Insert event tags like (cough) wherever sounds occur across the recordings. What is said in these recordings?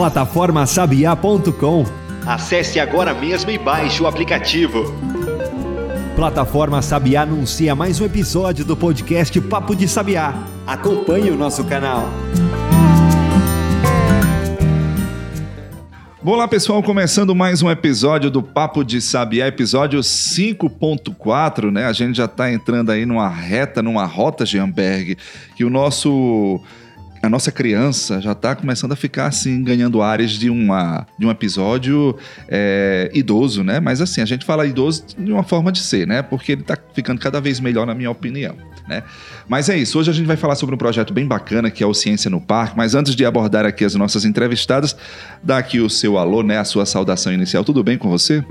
Plataformasabiá.com Acesse agora mesmo e baixe o aplicativo. Plataforma Sabiá anuncia mais um episódio do podcast Papo de Sabiá. Acompanhe o nosso canal. Olá pessoal, começando mais um episódio do Papo de Sabiá, episódio 5.4, né? A gente já está entrando aí numa reta, numa rota, Gianberg, que o nosso a nossa criança já está começando a ficar assim, ganhando áreas de, uma, de um episódio é, idoso, né? Mas assim, a gente fala idoso de uma forma de ser, né? Porque ele está ficando cada vez melhor, na minha opinião. Né? Mas é isso, hoje a gente vai falar sobre um projeto bem bacana que é o Ciência no Parque. Mas antes de abordar aqui as nossas entrevistadas, dá aqui o seu alô, né? A sua saudação inicial. Tudo bem com você?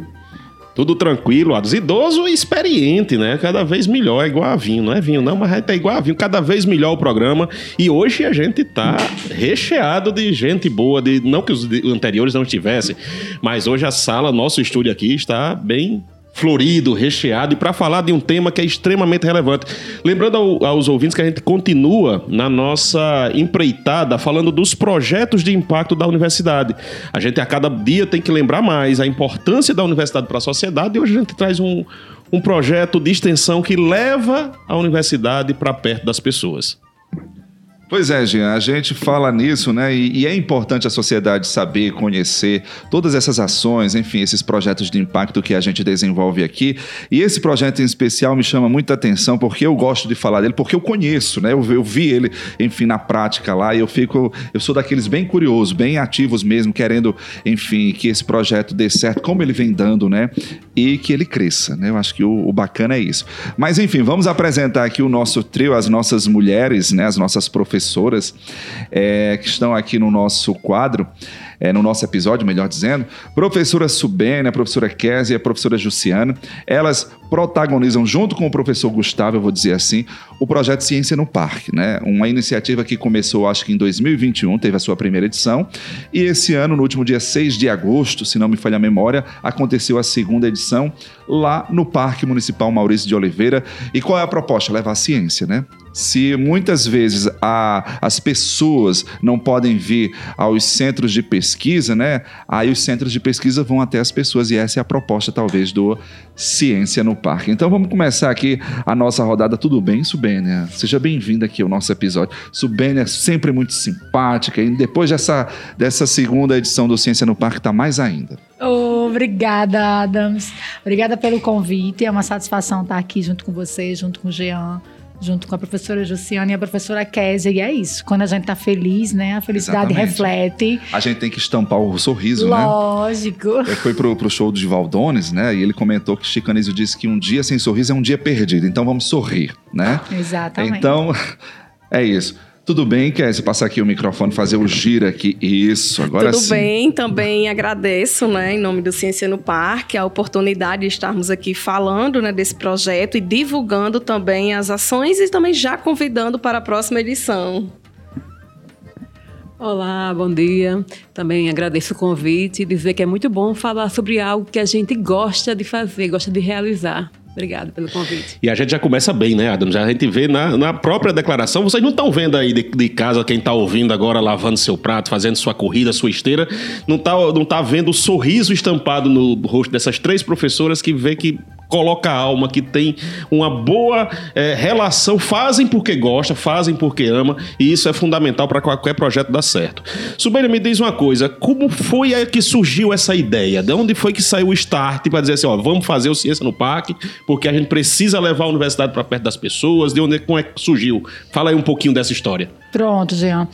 Tudo tranquilo, Ados. Idoso e experiente, né? Cada vez melhor, é igual a vinho. Não é vinho, não, mas tá igual a vinho. Cada vez melhor o programa. E hoje a gente tá recheado de gente boa. De, não que os anteriores não estivessem, mas hoje a sala, nosso estúdio aqui, está bem florido, recheado e para falar de um tema que é extremamente relevante. Lembrando ao, aos ouvintes que a gente continua na nossa empreitada falando dos projetos de impacto da universidade. A gente a cada dia tem que lembrar mais a importância da universidade para a sociedade e hoje a gente traz um, um projeto de extensão que leva a universidade para perto das pessoas. Pois é, Jean, a gente fala nisso, né? E, e, é importante a sociedade saber, conhecer todas essas ações, enfim, esses projetos de impacto que a gente desenvolve aqui. E esse projeto em especial me chama muita atenção porque eu gosto de falar dele, porque eu conheço, né? Eu, eu vi ele, enfim, na prática lá e eu fico, eu sou daqueles bem curiosos, bem ativos mesmo, querendo, enfim, que esse projeto dê certo, como ele vem dando, né? E que ele cresça, né? Eu acho que o, o bacana é isso. Mas, enfim, vamos apresentar aqui o nosso trio, as nossas mulheres, né? As nossas professoras é, que estão aqui no nosso quadro é, no nosso episódio, melhor dizendo, professora Subênia, professora Kézia e a professora Jussiana. Elas protagonizam, junto com o professor Gustavo, eu vou dizer assim, o projeto Ciência no Parque, né? Uma iniciativa que começou, acho que em 2021, teve a sua primeira edição, e esse ano, no último dia 6 de agosto, se não me falha a memória, aconteceu a segunda edição lá no Parque Municipal Maurício de Oliveira. E qual é a proposta? Levar a ciência, né? Se muitas vezes a, as pessoas não podem vir aos centros de pesquisa, né? Aí os centros de pesquisa vão até as pessoas e essa é a proposta talvez do Ciência no Parque. Então vamos começar aqui a nossa rodada. Tudo bem, Subênia? Seja bem-vinda aqui ao nosso episódio. Subênia é sempre muito simpática e depois dessa, dessa segunda edição do Ciência no Parque tá mais ainda. obrigada, Adams. Obrigada pelo convite. É uma satisfação estar aqui junto com você, junto com o Jean junto com a professora Jussiane e a professora Kézia. E é isso. Quando a gente tá feliz, né? A felicidade Exatamente. reflete. A gente tem que estampar o sorriso, Lógico. né? Lógico. Eu fui pro, pro show do Valdones, né? E ele comentou que Chico Anísio disse que um dia sem sorriso é um dia perdido. Então vamos sorrir, né? Exatamente. Então, (laughs) é isso. Tudo bem, Kézia? Passar aqui o microfone, fazer o giro aqui. Isso, agora Tudo sim. Tudo bem, também agradeço, né, em nome do Ciência no Parque, a oportunidade de estarmos aqui falando né, desse projeto e divulgando também as ações e também já convidando para a próxima edição. Olá, bom dia. Também agradeço o convite e dizer que é muito bom falar sobre algo que a gente gosta de fazer, gosta de realizar. Obrigado pelo convite. E a gente já começa bem, né, Adam? Já a gente vê na, na própria declaração. Vocês não estão vendo aí de, de casa quem está ouvindo agora lavando seu prato, fazendo sua corrida, sua esteira, não está não tá vendo o sorriso estampado no rosto dessas três professoras que vê que coloca a alma, que tem uma boa é, relação, fazem porque gosta, fazem porque ama, e isso é fundamental para qualquer projeto dar certo. Subênia, me diz uma coisa, como foi que surgiu essa ideia? De onde foi que saiu o start para dizer assim, ó, vamos fazer o Ciência no Parque, porque a gente precisa levar a universidade para perto das pessoas, de onde como é que surgiu? Fala aí um pouquinho dessa história. Pronto, Jean.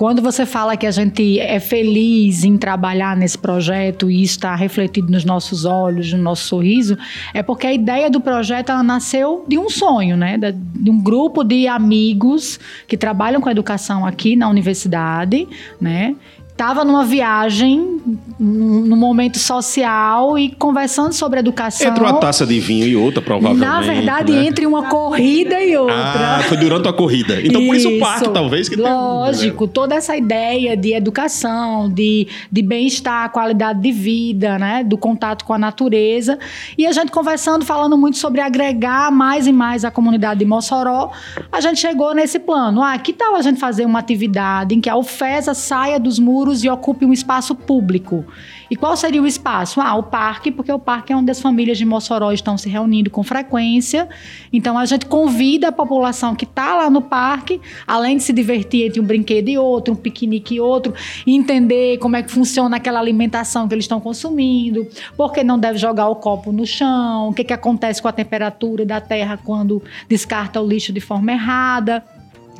Quando você fala que a gente é feliz em trabalhar nesse projeto e está refletido nos nossos olhos, no nosso sorriso, é porque a ideia do projeto ela nasceu de um sonho, né? De um grupo de amigos que trabalham com educação aqui na universidade, né? Estava numa viagem, num momento social e conversando sobre educação. Entre uma taça de vinho e outra, provavelmente. Na verdade, né? entre uma corrida e outra. Ah, foi durante a corrida. Então, isso. por isso o parque, talvez. Que Lógico, tem... toda essa ideia de educação, de, de bem-estar, qualidade de vida, né? Do contato com a natureza. E a gente conversando, falando muito sobre agregar mais e mais a comunidade de Mossoró, a gente chegou nesse plano. Ah, que tal a gente fazer uma atividade em que a UFESA saia dos muros e ocupe um espaço público. E qual seria o espaço? Ah, o parque, porque o parque é onde as famílias de Mossoró estão se reunindo com frequência. Então a gente convida a população que está lá no parque, além de se divertir entre um brinquedo e outro, um piquenique e outro, entender como é que funciona aquela alimentação que eles estão consumindo, por que não deve jogar o copo no chão, o que, que acontece com a temperatura da terra quando descarta o lixo de forma errada.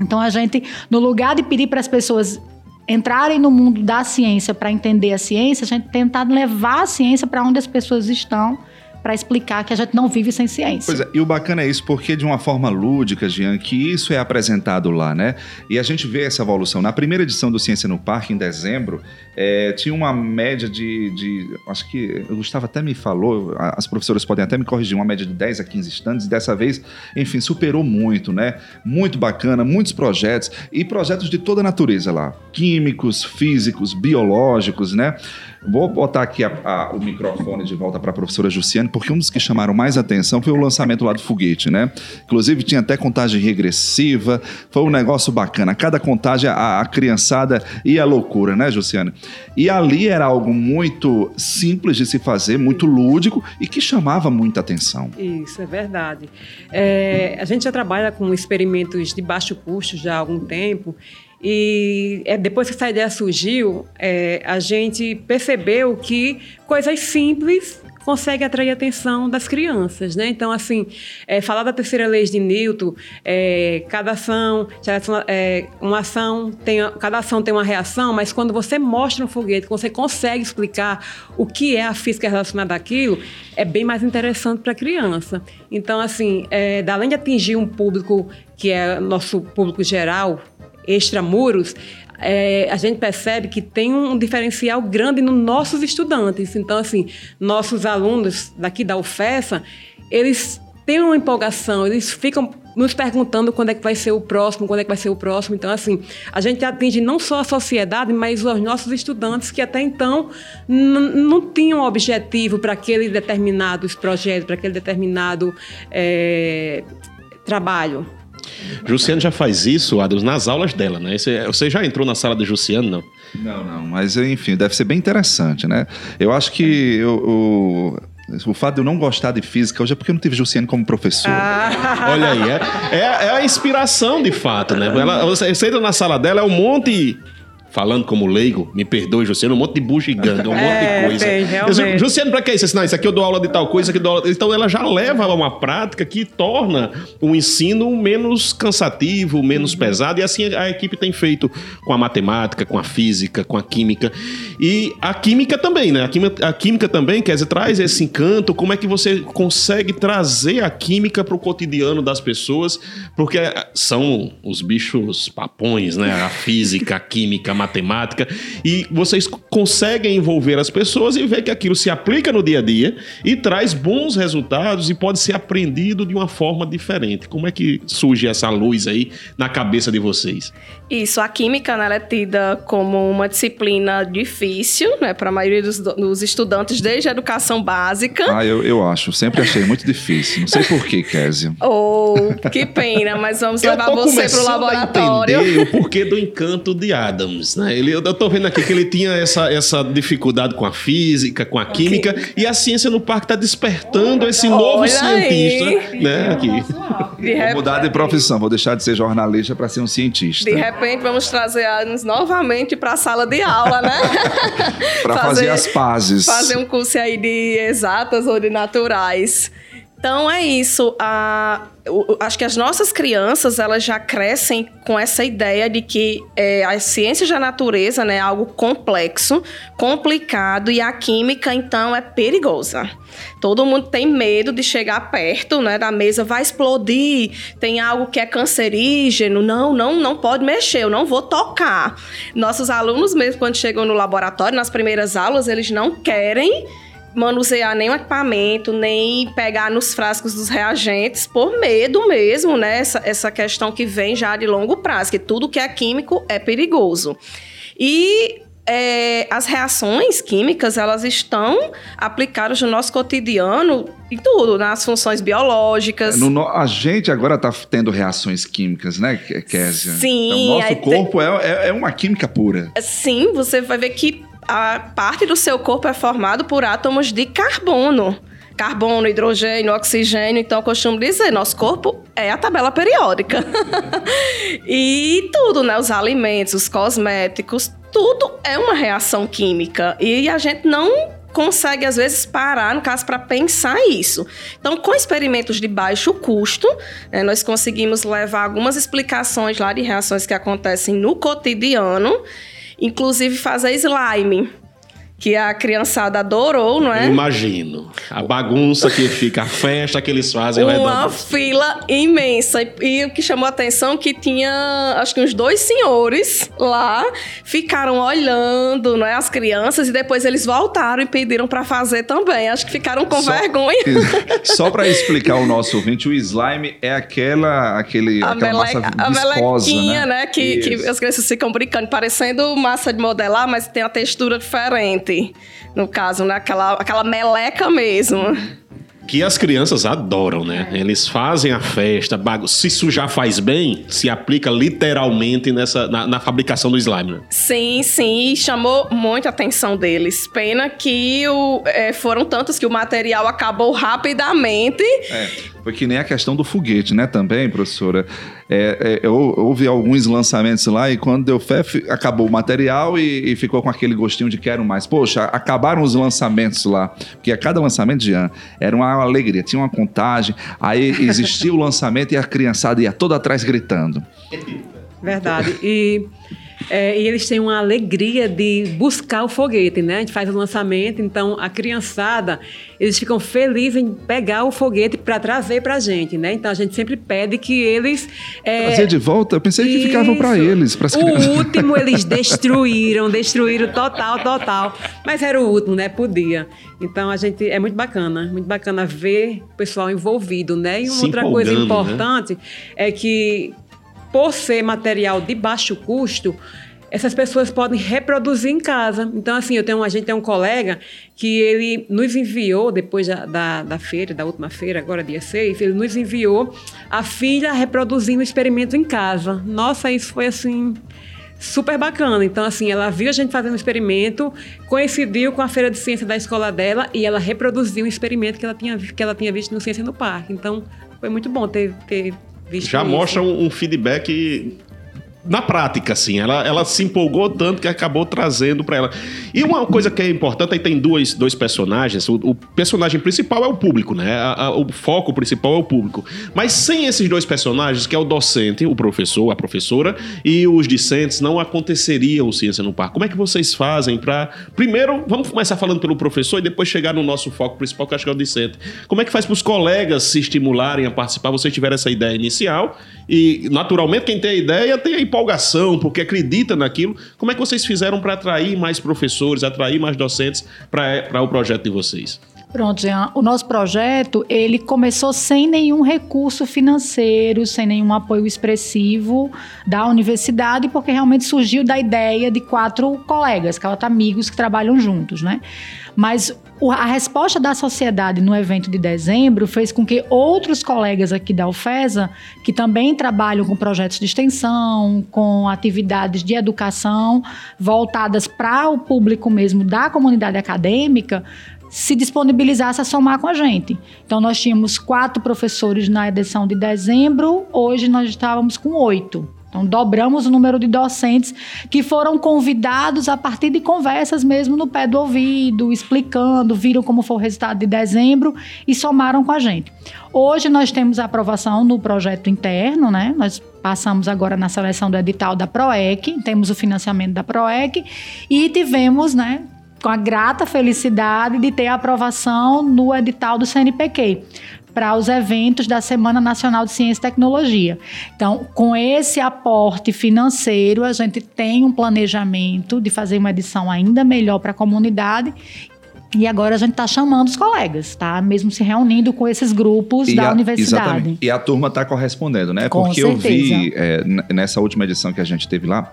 Então a gente, no lugar de pedir para as pessoas entrarem no mundo da ciência para entender a ciência, a gente tentar levar a ciência para onde as pessoas estão para explicar que a gente não vive sem ciência. Pois é, e o bacana é isso, porque de uma forma lúdica, Jean, que isso é apresentado lá, né? E a gente vê essa evolução. Na primeira edição do Ciência no Parque, em dezembro, é, tinha uma média de, de, Acho que o Gustavo até me falou, as professoras podem até me corrigir, uma média de 10 a 15 estandes, e dessa vez, enfim, superou muito, né? Muito bacana, muitos projetos, e projetos de toda a natureza lá: químicos, físicos, biológicos, né? Vou botar aqui a, a, o microfone de volta para a professora Jussiane, porque um dos que chamaram mais atenção foi o lançamento lá do foguete, né? Inclusive tinha até contagem regressiva, foi um negócio bacana. Cada contagem, a, a criançada ia loucura, né, Jussiane? E ali era algo muito simples de se fazer, muito lúdico e que chamava muita atenção. Isso, é verdade. É, a gente já trabalha com experimentos de baixo custo já há algum tempo e é, depois que essa ideia surgiu, é, a gente percebeu que coisas simples conseguem atrair a atenção das crianças, né? Então, assim, é, falar da terceira lei de Newton, é, cada ação, é, uma ação tem, cada ação tem uma reação, mas quando você mostra um foguete, você consegue explicar o que é a física relacionada àquilo, é bem mais interessante para a criança. Então, assim, é, além de atingir um público que é nosso público geral, extramuros, é, a gente percebe que tem um diferencial grande nos nossos estudantes. Então, assim, nossos alunos daqui da UFESA, eles têm uma empolgação, eles ficam nos perguntando quando é que vai ser o próximo, quando é que vai ser o próximo. Então, assim, a gente atinge não só a sociedade, mas os nossos estudantes que até então não tinham objetivo para aquele determinado projeto, para aquele determinado é, trabalho. Jussiano já faz isso, Adams, nas aulas dela, né? Você já entrou na sala de Jussiano, não? Não, não, mas enfim, deve ser bem interessante, né? Eu acho que eu, o fato de eu não gostar de física hoje é porque eu não tive Jussiane como professor. Ah. Olha aí, é, é, é, a inspiração de fato, né? Ela, você entra na sala dela, é um monte falando como leigo, me perdoe, Jussiano, um monte de bugiganga, um (laughs) é, monte de coisa. Tem, Jussiano, pra que isso? Não, isso aqui eu dou aula de tal coisa, isso aqui eu dou aula... Então ela já leva a uma prática que torna o ensino menos cansativo, menos uhum. pesado, e assim a equipe tem feito com a matemática, com a física, com a química. E a química também, né? A química, a química também, quer dizer, traz esse encanto, como é que você consegue trazer a química para o cotidiano das pessoas, porque são os bichos papões, né? A física, a química, a matemática, e vocês conseguem envolver as pessoas e ver que aquilo se aplica no dia a dia e traz bons resultados e pode ser aprendido de uma forma diferente. Como é que surge essa luz aí na cabeça de vocês? Isso, a química né, é tida como uma disciplina difícil, né, para a maioria dos, dos, estudantes desde a educação básica. Ah, eu, eu acho, sempre achei muito difícil. Não sei por que, Kézia. Oh, que pena, mas vamos levar você para o laboratório. A entender o porquê do encanto de Adams né? Ele, eu tô vendo aqui que ele tinha essa, essa dificuldade com a física, com a química, okay. e a ciência no parque está despertando esse novo Olha cientista, aí. né? Aqui. Vou mudar de profissão, vou deixar de ser jornalista para ser um cientista. De repente vamos trazer anos novamente para a sala de aula, né? (laughs) para fazer, fazer as pazes. Fazer um curso aí de exatas ou de naturais. Então é isso. Eu, acho que as nossas crianças elas já crescem com essa ideia de que é, a ciência da natureza né, é algo complexo, complicado e a química então é perigosa. Todo mundo tem medo de chegar perto né, da mesa, vai explodir, tem algo que é cancerígeno, não, não, não pode mexer, eu não vou tocar. Nossos alunos mesmo quando chegam no laboratório, nas primeiras aulas, eles não querem manusear nenhum equipamento, nem pegar nos frascos dos reagentes, por medo mesmo, né? Essa, essa questão que vem já de longo prazo, que tudo que é químico é perigoso. E é, as reações químicas, elas estão aplicadas no nosso cotidiano em tudo, nas funções biológicas. No, no, a gente agora está tendo reações químicas, né, Késia? Sim. Então, nosso corpo tem... é, é uma química pura. Sim, você vai ver que a parte do seu corpo é formado por átomos de carbono carbono, hidrogênio, oxigênio. Então, eu costumo dizer, nosso corpo é a tabela periódica. (laughs) e tudo, né? Os alimentos, os cosméticos, tudo é uma reação química. E a gente não consegue, às vezes, parar, no caso, para pensar isso. Então, com experimentos de baixo custo, né, nós conseguimos levar algumas explicações lá de reações que acontecem no cotidiano, inclusive fazer slime que a criançada adorou, não é? Eu imagino. A bagunça que fica, a festa que eles fazem. Uma fila imensa. E, o que chamou a atenção é que tinha, acho que uns dois senhores lá, ficaram olhando, não é, as crianças, e depois eles voltaram e pediram para fazer também. Acho que ficaram com só, vergonha. Só para explicar ao nosso ouvinte, o slime é aquela, aquele, a aquela meleca, massa viscosa, a né? né? Que, que as crianças ficam brincando, parecendo massa de modelar, mas tem a textura diferente no caso, né? Aquela, aquela meleca mesmo. Que as crianças adoram, né? Eles fazem a festa, bagu... se isso já faz bem, se aplica literalmente nessa, na, na fabricação do slime, né? Sim, sim, chamou muito a atenção deles. Pena que o, é, foram tantos que o material acabou rapidamente. É, foi que nem a questão do foguete, né? Também, professora. É, é, eu, houve alguns lançamentos lá e quando deu fé, acabou o material e, e, ficou com aquele gostinho de quero mais. Poxa, acabaram os lançamentos lá, porque a cada lançamento de ano era uma alegria, tinha uma contagem, aí existia o (laughs) lançamento e a criançada ia toda atrás gritando. Verdade. E é, e eles têm uma alegria de buscar o foguete, né? A gente faz o lançamento, então a criançada, eles ficam felizes em pegar o foguete para trazer para a gente, né? Então a gente sempre pede que eles. É... Trazer de volta? Eu pensei que Isso. ficavam para eles. Pras o último eles (laughs) destruíram, destruíram total, total. Mas era o último, né? Podia. Então a gente é muito bacana, muito bacana ver o pessoal envolvido, né? E uma outra coisa né? importante né? é que por ser material de baixo custo, essas pessoas podem reproduzir em casa. Então, assim, eu tenho, a gente tem um colega que ele nos enviou, depois da, da, da, feira, da última feira, agora dia 6, ele nos enviou a filha reproduzindo experimentos em casa. Nossa, isso foi assim. Super bacana. Então, assim, ela viu a gente fazendo um experimento, coincidiu com a feira de ciência da escola dela e ela reproduziu um experimento que ela tinha, que ela tinha visto no Ciência no Parque. Então, foi muito bom ter, ter já isso. mostra um, um feedback na prática, assim. Ela, ela se empolgou tanto que acabou trazendo para ela. E uma coisa que é importante, aí tem dois, personagens. O, o personagem principal é o público, né? A, a, o foco principal é o público. Mas sem esses dois personagens, que é o docente, o professor, a professora, e os discentes, não aconteceria o Ciência no Parque. Como é que vocês fazem para. Primeiro, vamos começar falando pelo professor e depois chegar no nosso foco principal, que acho que é o discente. Como é que faz para os colegas se estimularem a participar? Vocês tiveram essa ideia inicial e, naturalmente, quem tem a ideia tem a empolgação, porque acredita naquilo. Como é que vocês fizeram para atrair mais professores, atrair mais docentes para o projeto de vocês? Pronto, Jean. O nosso projeto, ele começou sem nenhum recurso financeiro, sem nenhum apoio expressivo da universidade, porque realmente surgiu da ideia de quatro colegas, quatro amigos que trabalham juntos, né? Mas a resposta da sociedade no evento de dezembro fez com que outros colegas aqui da UFESA, que também trabalham com projetos de extensão, com atividades de educação voltadas para o público mesmo da comunidade acadêmica, se disponibilizasse a somar com a gente. Então, nós tínhamos quatro professores na edição de dezembro, hoje nós estávamos com oito. Então, dobramos o número de docentes que foram convidados a partir de conversas mesmo no pé do ouvido, explicando, viram como foi o resultado de dezembro e somaram com a gente. Hoje nós temos a aprovação no projeto interno, né? Nós passamos agora na seleção do edital da PROEC, temos o financiamento da PROEC e tivemos, né, com a grata felicidade de ter a aprovação no edital do CNPq para os eventos da Semana Nacional de Ciência e Tecnologia. Então, com esse aporte financeiro, a gente tem um planejamento de fazer uma edição ainda melhor para a comunidade E agora a gente está chamando os colegas, tá? Mesmo se reunindo com esses grupos E da a- universidade. Exatamente. E a turma está correspondendo, né? Com Porque eu vi certeza. é, nessa última edição que a gente teve lá,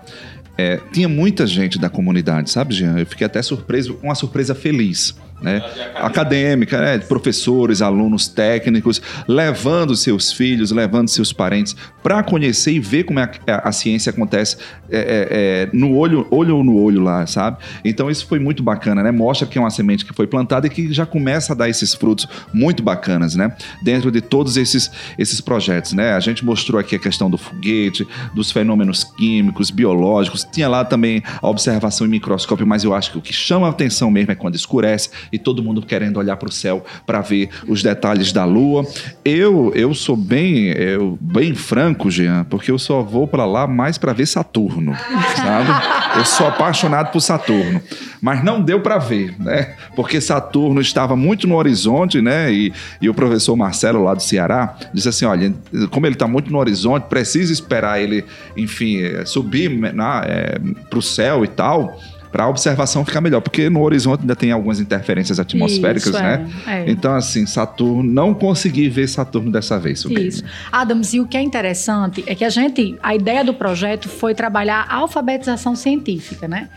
é, tinha muita gente da comunidade, sabe, Jean? Eu fiquei até surpreso, uma surpresa feliz. Né? Acadêmica, né? professores, alunos técnicos, levando seus filhos, levando seus parentes para conhecer e ver como é a, a- a ciência acontece é, é, é, no olho, olho no olho lá, sabe? Então isso foi muito bacana, né? Mostra que é uma semente que foi plantada e que já começa a dar esses frutos muito bacanas, né? Dentro de todos esses, esses projetos, né? A gente mostrou aqui a questão do foguete, dos fenômenos químicos, biológicos. Tinha lá também a observação em microscópio, mas eu acho que o que chama a atenção mesmo é quando escurece e todo mundo querendo olhar para o céu para ver os detalhes da Lua. Eu eu sou bem eu, bem franco, Jean, porque eu só vou para lá mais para ver Saturno, sabe? Eu sou apaixonado por Saturno, mas não deu para ver, né? Porque Saturno estava muito no horizonte, né? E, e o professor Marcelo lá do Ceará disse assim, olha, como ele está muito no horizonte, precisa esperar ele, enfim, eh, subir para o céu e tal. Para a observação ficar melhor, porque no horizonte ainda tem algumas interferências atmosféricas, Isso, né? é, é. Então, assim, Saturno, não consegui ver Saturno dessa vez. Subi. Isso. Adams, e o que é interessante é que a gente, a ideia do projeto foi trabalhar a alfabetização científica, né?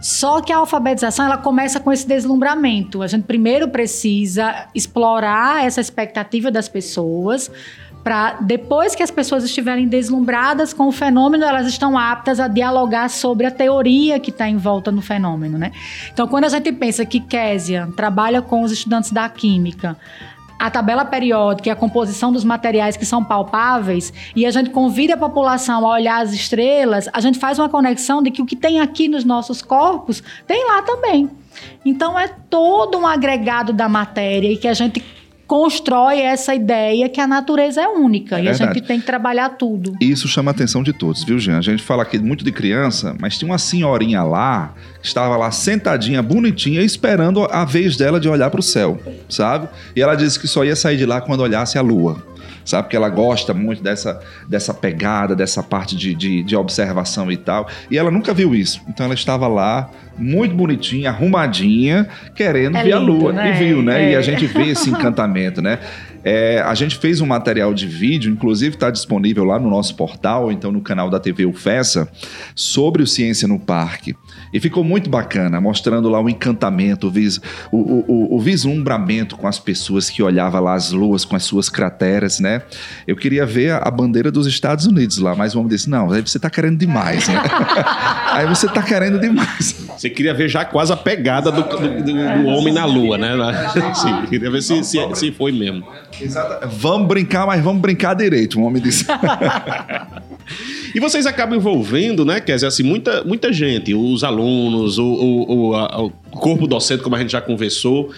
Só que a alfabetização ela começa com esse deslumbramento. A gente primeiro precisa explorar essa expectativa das pessoas para depois que as pessoas estiverem deslumbradas com o fenômeno, elas estão aptas a dialogar sobre a teoria que está em volta no fenômeno, né? Então, quando a gente pensa que Késia trabalha com os estudantes da química, a tabela periódica e a composição dos materiais que são palpáveis, e a gente convida a população a olhar as estrelas, a gente faz uma conexão de que o que tem aqui nos nossos corpos tem lá também. Então é todo um agregado da matéria e que a gente constrói essa ideia que a natureza é única É e a verdade. gente tem que trabalhar tudo. E Isso chama a atenção de todos, viu, Jean? A gente fala aqui muito de criança, mas tinha uma senhorinha lá que estava lá sentadinha, bonitinha, esperando a vez dela de olhar para o céu, sabe? E ela disse que só ia sair de lá quando olhasse a lua. Sabe? Porque ela gosta muito dessa, dessa pegada, dessa parte de, de, de observação e tal. E ela nunca viu isso. Então ela estava lá, muito bonitinha, arrumadinha, querendo É ver a lindo, lua. né? E viu, né? E É. a gente vê esse (laughs) encantamento, né? É, a gente fez um material de vídeo, inclusive está disponível lá no nosso portal, então no canal da TV UFESA, sobre o Ciência no Parque. E ficou muito bacana, mostrando lá o encantamento, o, vis, o, o- o- vislumbramento com as pessoas que olhavam lá as luas com as suas crateras, né? Eu queria ver a, a bandeira dos Estados Unidos lá, mas o homem disse: não, aí você está querendo demais, né? (laughs) aí você está querendo demais. Você queria ver já quase a pegada do, do- do- do homem na lua, né? (laughs) Sim, queria ver se, se, se foi mesmo. Exato. Vamos brincar, mas vamos brincar direito, o homem disse. (laughs) E vocês acabam envolvendo, né, quer dizer, assim, muita, muita gente, os alunos, o, o, o, a- o corpo docente, como a gente já conversou.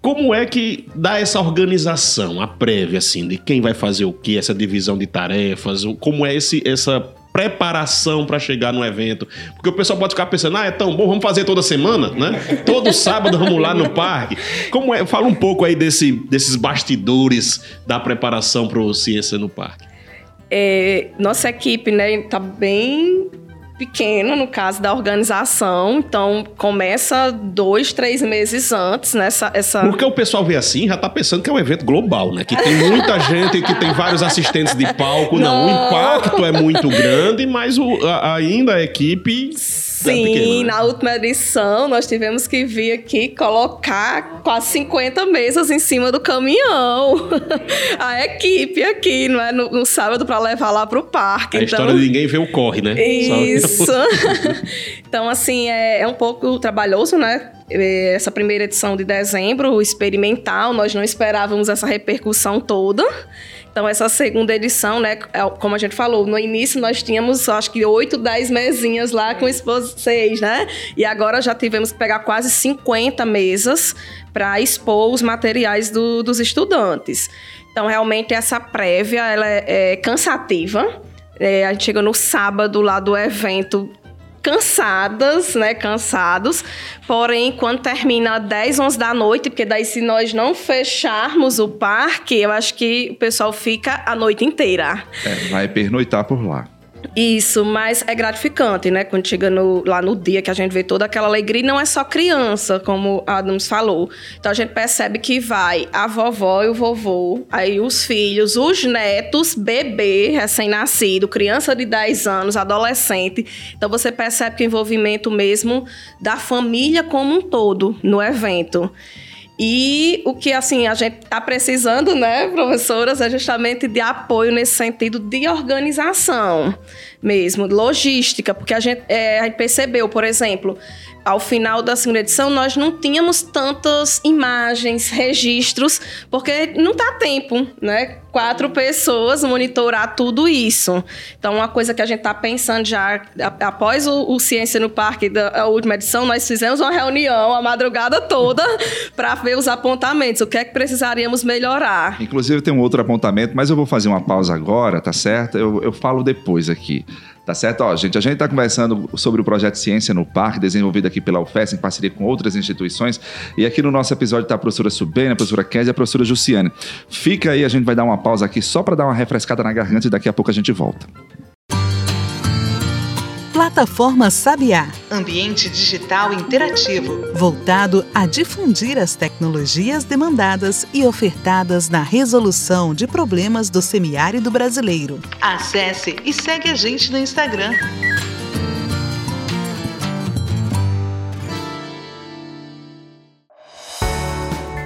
Como é que dá essa organização, a prévia, assim, de quem vai fazer o quê, essa divisão de tarefas, como é esse, essa preparação para chegar no evento? Porque o pessoal pode ficar pensando, ah, é tão bom, vamos fazer toda semana, né? (laughs) Todo sábado vamos lá no parque. Como é? Fala um pouco aí desse, desses bastidores da preparação para o Ciência no Parque. É, nossa equipe, né, tá bem pequena no caso da organização, então começa dois, três meses antes nessa essa Porque o pessoal vê assim, já tá pensando que é um evento global, né? Que tem muita (laughs) gente, que tem vários assistentes de palco. Não, o Não. impacto é muito grande, mas o- a- ainda a equipe. Sim, pequena, né? na última edição nós tivemos que vir aqui colocar quase 50 mesas em cima do caminhão. (laughs) A equipe aqui, não é? No, no sábado para levar lá pro parque. A então... história de ninguém vê o corre, né? Isso. (laughs) (laughs) então, assim, é, é um pouco trabalhoso, né? Essa primeira edição de dezembro, experimental, nós não esperávamos essa repercussão toda. Então, essa segunda edição, né, é, como a gente falou, no início nós tínhamos, acho que, 8, 10 mesinhas lá com vocês, né? E agora já tivemos que pegar quase 50 mesas para expor os materiais do- dos estudantes. Então, realmente, essa prévia, ela é, é cansativa. É, a gente chega no sábado lá do evento cansadas, né? Cansados. Porém, quando termina 10, 11 da noite, porque daí se nós não fecharmos o parque, eu acho que o pessoal fica a noite inteira. É, vai pernoitar por lá. Isso, mas é gratificante, né? Quando chega no, lá no dia que a gente vê toda aquela alegria, não é só criança, como Adams falou. Então a gente percebe que vai a vovó e o vovô, aí os filhos, os netos, bebê, recém-nascido, criança de 10 anos, adolescente. Então você percebe que o envolvimento mesmo da família como um todo no evento. E o que assim a gente está precisando, né, professoras, é justamente de apoio nesse sentido de organização mesmo, logística, porque a gente, é, a gente percebeu, por exemplo, ao final da segunda edição, nós não tínhamos tantas imagens, registros, porque não dá tempo, né? Quatro pessoas monitorar tudo isso. Então, uma coisa que a gente está pensando já, após o, o, Ciência no Parque da última edição, nós fizemos uma reunião a madrugada toda (laughs) para ver os apontamentos, o que é que precisaríamos melhorar. Inclusive, tem um outro apontamento, mas eu vou fazer uma pausa agora, tá certo? Eu, eu falo depois aqui. Tá certo? Ó, gente, a gente está conversando sobre o projeto Ciência no Parque, desenvolvido aqui pela UFES, em parceria com outras instituições. E aqui no nosso episódio está a professora Subena, a professora Kézia e a professora Jussiane. Fica aí, a gente vai dar uma pausa aqui só para dar uma refrescada na garganta e daqui a pouco a gente volta. Plataforma Sabiá. Ambiente digital interativo. Voltado a difundir as tecnologias demandadas e ofertadas na resolução de problemas do semiárido brasileiro. Acesse e segue a gente no Instagram.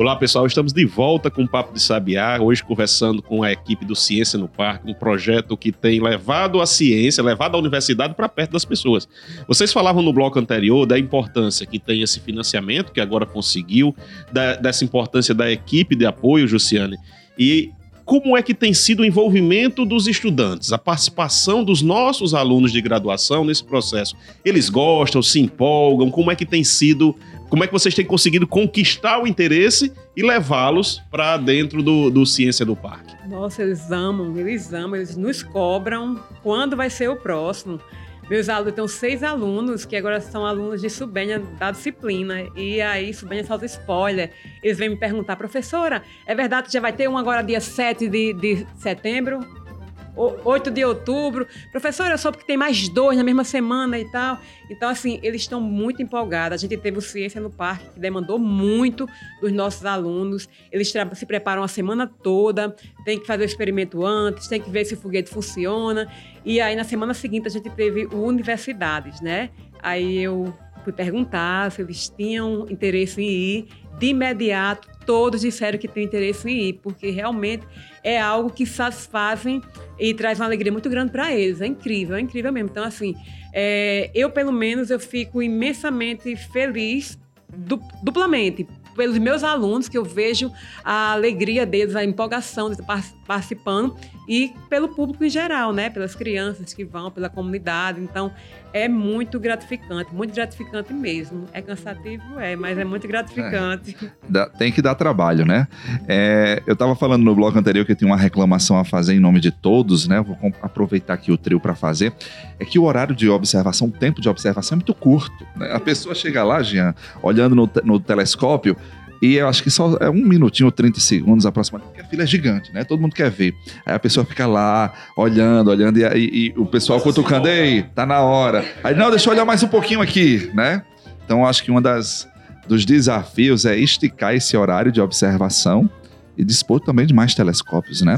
Olá pessoal, estamos de volta com o Papo de Sabiá, hoje conversando com a equipe do Ciência no Parque, um projeto que tem levado a ciência, levado a universidade para perto das pessoas. Vocês falavam no bloco anterior da importância que tem esse financiamento, que agora conseguiu, da, dessa importância da equipe de apoio, Jussiane, e como é que tem sido o envolvimento dos estudantes, a participação dos nossos alunos de graduação nesse processo? Eles gostam, se empolgam? Como é que tem sido como é que vocês têm conseguido conquistar o interesse e levá-los para dentro do, do Ciência do Parque? Nossa, eles amam, eles amam, eles nos cobram quando vai ser o próximo. Meus alunos, tenho seis alunos que agora são alunos de Subenha da disciplina. E aí, Subenha solta spoiler. Eles vêm me perguntar, professora, é verdade que já vai ter um agora dia 7 de, de setembro? 8 de outubro. Professor, eu soube que tem mais dois na mesma semana e tal. Então, assim, eles estão muito empolgados. A gente teve o Ciência no Parque, que demandou muito dos nossos alunos. Eles se preparam a semana toda, tem que fazer o experimento antes, tem que ver se o foguete funciona. E aí, na semana seguinte, a gente teve o Universidades, né? Aí eu fui perguntar se eles tinham interesse em ir. De imediato, todos disseram que têm interesse em ir, porque realmente é algo que satisfazem e traz uma alegria muito grande para eles. É incrível, é incrível mesmo. Então, assim, é, eu, pelo menos, eu fico imensamente feliz du duplamente pelos meus alunos, que eu vejo a alegria deles, a empolgação de participando, e pelo público em geral, né? Pelas crianças que vão, pela comunidade. Então, é muito gratificante, muito gratificante mesmo. É cansativo, é, mas é muito gratificante. É, tem que dar trabalho, né? É, eu estava falando no bloco anterior que eu tinha uma reclamação a fazer em nome de todos, né? Vou aproveitar aqui o trio para fazer. É que o horário de observação, o tempo de observação é muito curto. Né? A pessoa chega lá, Jean, olhando no, no telescópio, e eu acho que só é um minutinho ou 30 segundos aproximadamente, fila é gigante, né? Todo mundo quer ver. Aí a pessoa fica lá, olhando, olhando, e, e, e o pessoal cutucando, ei, tá na hora. Aí, não, deixa eu olhar mais um pouquinho aqui, né? Então, acho que uma das dos desafios é esticar esse horário de observação e dispor também de mais telescópios, né?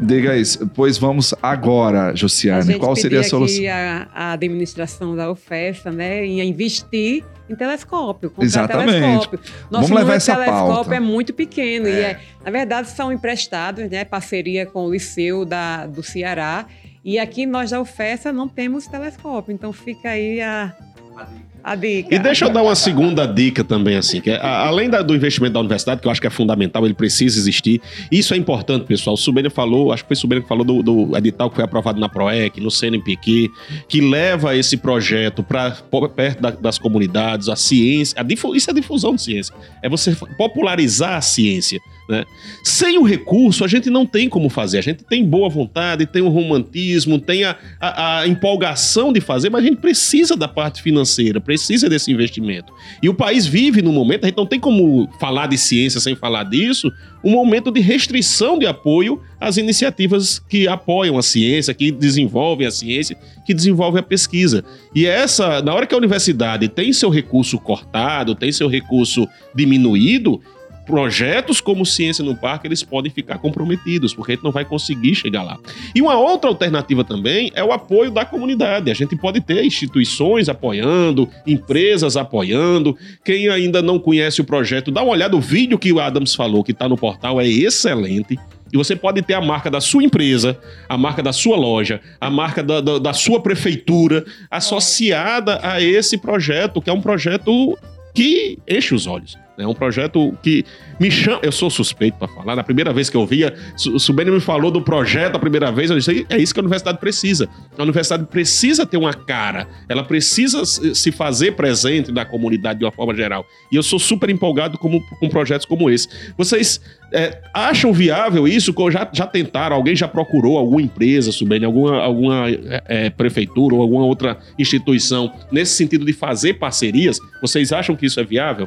Diga isso. Pois vamos agora, Josiane. Qual seria a solução? A, a administração da UFESA, né, em investir em telescópio, comprar Exatamente. telescópio. Nosso Vamos levar essa telescópio pauta. é muito pequeno é. e é, na verdade são emprestados, né, parceria com o Liceu da, do Ceará. E aqui nós da UFESA não temos telescópio, então fica aí a, A dica. E deixa eu dar uma segunda dica também, assim, que é, a- além da- do investimento da universidade, que eu acho que é fundamental, ele precisa existir. Isso é importante, pessoal. O Subênio falou, acho que foi o Subênio que falou do, do edital que foi aprovado na PROEC, no CNPq, que leva esse projeto para perto da- das comunidades, a ciência. a difu- isso é difusão de ciência. É você popularizar a ciência. Né? Sem o recurso, a gente não tem como fazer. A gente tem boa vontade, tem o romantismo, tem a, a- a empolgação de fazer, mas a gente precisa da parte financeira, precisa desse investimento. E o país vive num momento, a gente não tem como falar de ciência sem falar disso, um momento de restrição de apoio às iniciativas que apoiam a ciência, que desenvolvem a ciência, que desenvolvem a pesquisa. E essa, na hora que a universidade tem seu recurso cortado, tem seu recurso diminuído, projetos como Ciência no Parque, eles podem ficar comprometidos, porque a gente não vai conseguir chegar lá. E uma outra alternativa também é o apoio da comunidade. A gente pode ter instituições apoiando, empresas apoiando. Quem ainda não conhece o projeto, dá uma olhada no vídeo que o Adams falou, que está no portal, é excelente. E você pode ter a marca da sua empresa, a marca da sua loja, a marca da, da, da sua prefeitura associada a esse projeto, que é um projeto que enche os olhos. É um projeto que me chama. Eu sou suspeito para falar. Na primeira vez que eu via, Su- Subênio me falou do projeto a primeira vez. Eu disse: é isso que a universidade precisa. A universidade precisa ter uma cara. Ela precisa se fazer presente na comunidade de uma forma geral. E eu sou super empolgado como- com projetos como esse. Vocês é, acham viável isso? Já, já tentaram? Alguém já procurou alguma empresa, Subênio, alguma, alguma é, é, prefeitura ou alguma outra instituição nesse sentido de fazer parcerias? Vocês acham que isso é viável?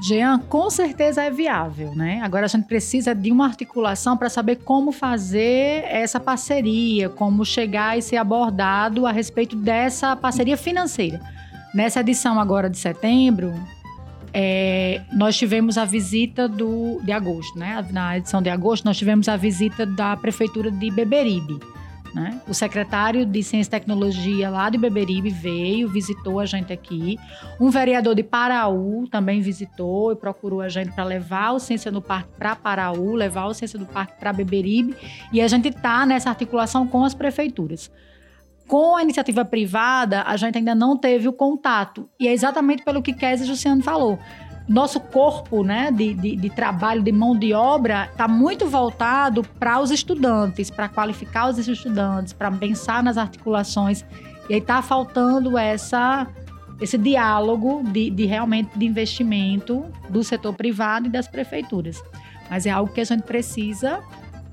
Jean, com certeza é viável, né? Agora a gente precisa de uma articulação para saber como fazer essa parceria, como chegar e ser abordado a respeito dessa parceria financeira. Nessa edição agora de setembro, é, nós tivemos a visita do, de agosto, né? Na edição de agosto, nós tivemos a visita da prefeitura de Beberibe. Né? O secretário de Ciência e Tecnologia lá de Beberibe veio, visitou a gente aqui. Um vereador de Paraú também visitou e procurou a gente para levar o Ciência no Parque para Paraú, levar o Ciência do Parque para Beberibe. E a gente está nessa articulação com as prefeituras. Com a iniciativa privada, a gente ainda não teve o contato. E é exatamente pelo que Kézia Luciano falou. Nosso corpo né, de, de, de trabalho, de mão de obra, está muito voltado para os estudantes, para qualificar os estudantes, para pensar nas articulações. E aí está faltando essa, esse diálogo de, de realmente de investimento do setor privado e das prefeituras. Mas é algo que a gente precisa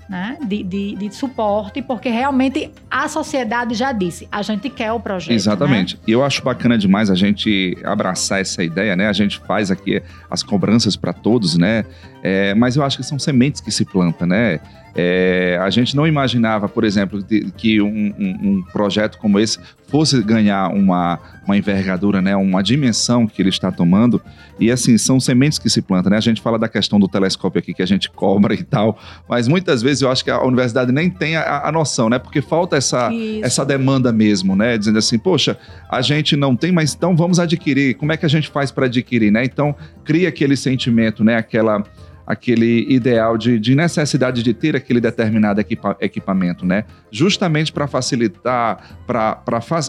né, de, de, de suporte, porque realmente a sociedade já disse, a gente quer o projeto. Exatamente. né? Eu acho bacana demais a gente abraçar essa ideia, né? A gente faz aqui as cobranças para todos, né? É, mas eu acho que são sementes que se plantam, né? É, a gente não imaginava, por exemplo, de- que um, um- um projeto como esse fosse ganhar uma, uma envergadura, né? Uma dimensão que ele está tomando. E assim, são sementes que se plantam, né? A gente fala da questão do telescópio aqui que a gente cobra e tal, mas muitas vezes eu acho que a universidade nem tem a, a noção, né? Porque falta essa, Isso. essa demanda mesmo, né? Dizendo assim, poxa, a gente não tem, mas então vamos adquirir. Como é que a gente faz para adquirir, né? Então cria aquele sentimento, né? Aquela aquele ideal de, de necessidade de ter aquele determinado equipa- equipamento, né? Justamente para facilitar, para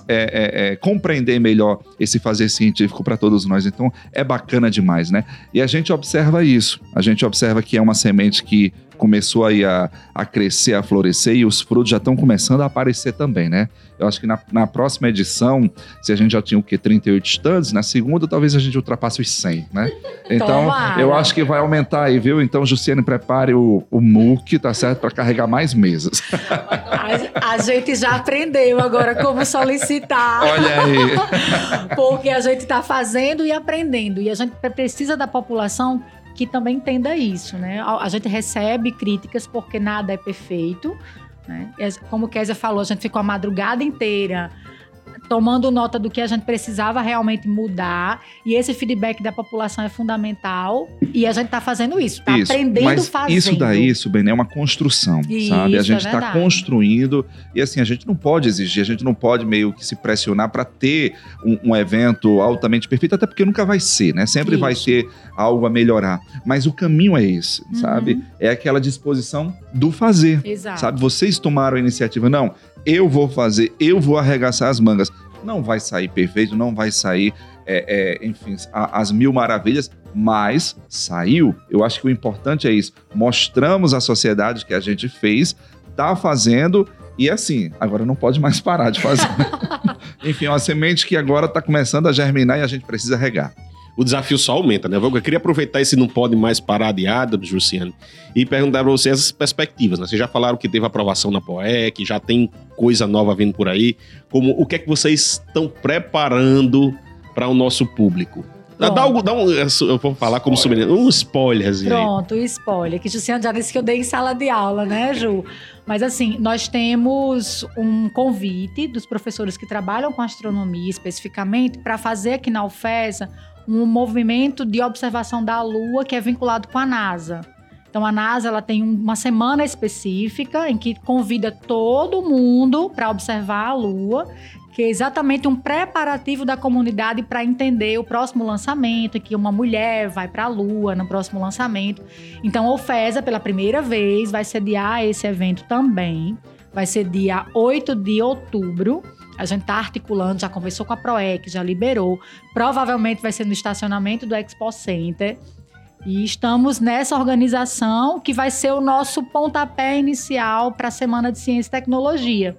é, compreender melhor esse fazer científico para todos nós. Então é bacana demais, né? E a gente observa isso. A gente observa que é uma semente que começou aí a, a crescer, a florescer e os frutos já estão começando a aparecer também, né? Eu acho que na, na próxima edição, se a gente já tinha o quê? 38 estandes, na segunda talvez a gente ultrapasse os 100, né? (laughs) Então, Tomara. eu acho que vai aumentar aí, viu? Então, Jussiane, prepare o, o MOOC, tá certo? Para carregar mais mesas. (laughs) A, a gente já aprendeu agora como solicitar. Olha aí. (laughs) Porque a gente está fazendo e aprendendo. E a gente pre- precisa da população que também entenda isso, né? A gente recebe críticas porque nada é perfeito. Né? Como Kézia falou, a gente ficou a madrugada inteira tomando nota do que a gente precisava realmente mudar. E esse feedback da população é fundamental. E a gente está fazendo isso, está Isso, aprendendo mas fazendo. Isso daí, Subene, é uma construção, Isso, sabe? A é gente está verdade. construindo e assim, a gente não pode exigir, a gente não pode meio que se pressionar para ter um, um evento altamente perfeito, até porque nunca vai ser, né? Sempre vai Isso. ter algo a melhorar. Mas o caminho é esse, Uhum. sabe? É aquela disposição do fazer. Exato. Sabe, vocês tomaram a iniciativa, não, eu vou fazer, eu vou arregaçar as mangas. Não vai sair perfeito, não vai sair, é, é, enfim, a- as mil maravilhas, mas saiu. Eu acho que o importante é isso. Mostramos à sociedade que a gente fez, tá fazendo e assim, agora não pode mais parar de fazer. (laughs) enfim, é uma semente que agora está começando a germinar e a gente precisa regar. O desafio só aumenta, né? Eu queria aproveitar esse não pode mais parar de Adams, Luciano, e perguntar para você as perspectivas, né? Vocês já falaram que teve aprovação na POEC, já tem coisa nova vindo por aí. Como, o que é que vocês estão preparando para o nosso público? Dá, dá, algo- dá um, eu vou falar como sobrenome, um spoilerzinho aí. Pronto, spoiler. Que Jussiano já disse que eu dei em sala de aula, né, Ju? Mas assim, nós temos um convite dos professores que trabalham com astronomia especificamente para fazer aqui na UFESA um movimento de observação da Lua que é vinculado com a NASA. Então a NASA ela tem um- uma semana específica em que convida todo mundo para observar a Lua, que é exatamente um preparativo da comunidade para entender o próximo lançamento, que uma mulher vai para a Lua no próximo lançamento. Então a UFESA, pela primeira vez, vai sediar esse evento também. Vai ser dia 8 de outubro. A gente está articulando, já conversou com a PROEC, já liberou. Provavelmente vai ser no estacionamento do Expo Center. E estamos nessa organização que vai ser o nosso pontapé inicial para a Semana de Ciência e Tecnologia.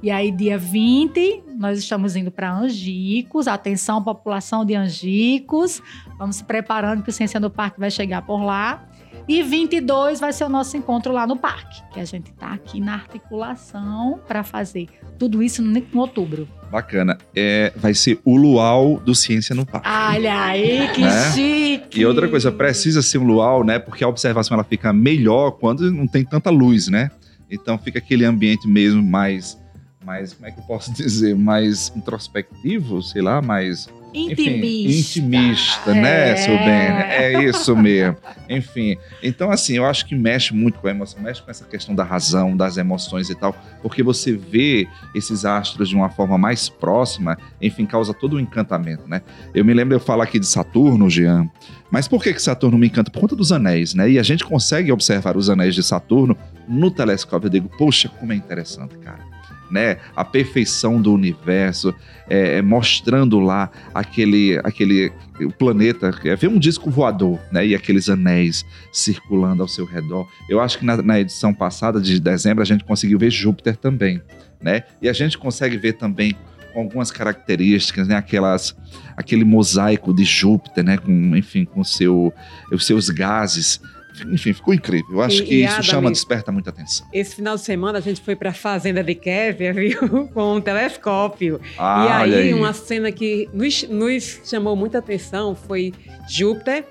E aí, dia 20, nós estamos indo para Angicos. Atenção, população de Angicos. Vamos se preparando que o Ciência no Parque vai chegar por lá. E 22 vai ser o nosso encontro lá no parque, que a gente está aqui na articulação para fazer tudo isso em outubro. Bacana. É, vai ser o luau do Ciência no Parque. Olha aí, que Né? chique! E outra coisa, precisa ser um luau, né? Porque a observação ela fica melhor quando não tem tanta luz, né? Então fica aquele ambiente mesmo mais, mais como é que eu posso (laughs) dizer, mais introspectivo, sei lá, mais enfim, Intimista. intimista, né, É. seu Bene? É isso mesmo. Enfim, então assim, eu acho que mexe muito com a emoção, mexe com essa questão da razão, das emoções e tal, porque você vê esses astros de uma forma mais próxima, enfim, causa todo um encantamento, né? Eu me lembro eu falar aqui de Saturno, Jean, mas por que que Saturno me encanta? Por conta dos anéis, né? E a gente consegue observar os anéis de Saturno no telescópio. Eu digo, poxa, como é interessante, cara. Né? A perfeição do universo, é, é, mostrando lá aquele, aquele o planeta, é, um disco voador, né? E aqueles anéis circulando ao seu redor. Eu acho que na, na edição passada de dezembro a gente conseguiu ver Júpiter também, né? E a gente consegue ver também algumas características, né? Aquelas, aquele mosaico de Júpiter, né? Com, enfim, com seu, os seus gases. Enfim, ficou incrível. Eu acho E- que e, isso Adam, chama, desperta muita atenção. Esse final de semana a gente foi para a fazenda de Kévia, (laughs) viu? Com um telescópio. Ah, e aí, aí. uma cena que nos, nos chamou muita atenção foi Júpiter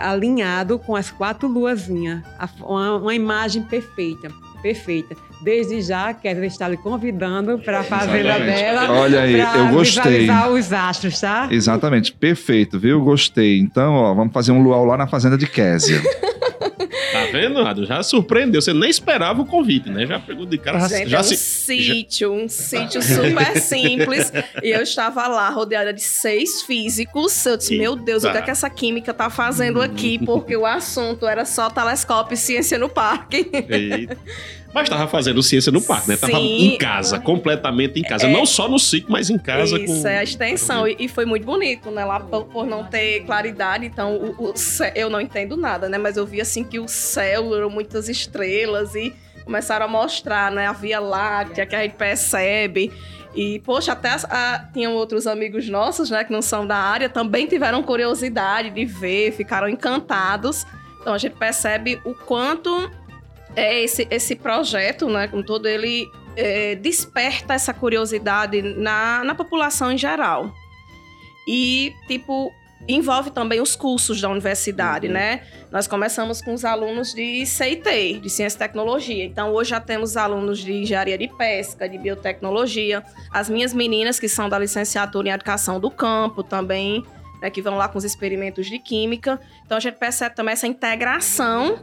alinhado com as quatro luazinhas. Uma, uma imagem perfeita, perfeita. Desde já, quero estar lhe convidando para a fazenda dela. Olha aí, eu gostei. os astros, tá? Exatamente, perfeito, viu? Gostei. Então, ó, vamos fazer um luau lá na fazenda de Késia. (laughs) Tá vendo, Ado? Já surpreendeu. Você nem esperava o convite, né? Já pegou de cara. Gente, já é um se... sítio, um sítio super (laughs) simples. E eu estava lá rodeada de seis físicos. Eu disse, meu Deus, o que é que essa química tá fazendo aqui? Porque o assunto era só telescópio e ciência no parque. Eita. (laughs) Mas tava fazendo ciência no parque, né? Tava Sim. em casa, completamente em casa. É. Não só no sítio, mas em casa Isso, com. é a extensão. E, e foi muito bonito, né? Lá por, por não ter claridade, então o, o eu não entendo nada, né? Mas eu vi assim que o céu eram muitas estrelas e começaram a mostrar, né? A Via Láctea que a gente percebe. E, poxa, até a- tinham outros amigos nossos, né, que não são da área, também tiveram curiosidade de ver, ficaram encantados. Então a gente percebe o quanto é esse, esse projeto, né, como todo ele é, desperta essa curiosidade na, na população em geral. E, tipo, envolve também os cursos da universidade, né? Nós começamos com os alunos de CIT, de Ciência e Tecnologia. Então, hoje já temos alunos de Engenharia de Pesca, de Biotecnologia. As minhas meninas, que são da licenciatura em Educação do Campo, também, né, que vão lá com os experimentos de Química. Então, a gente percebe também essa integração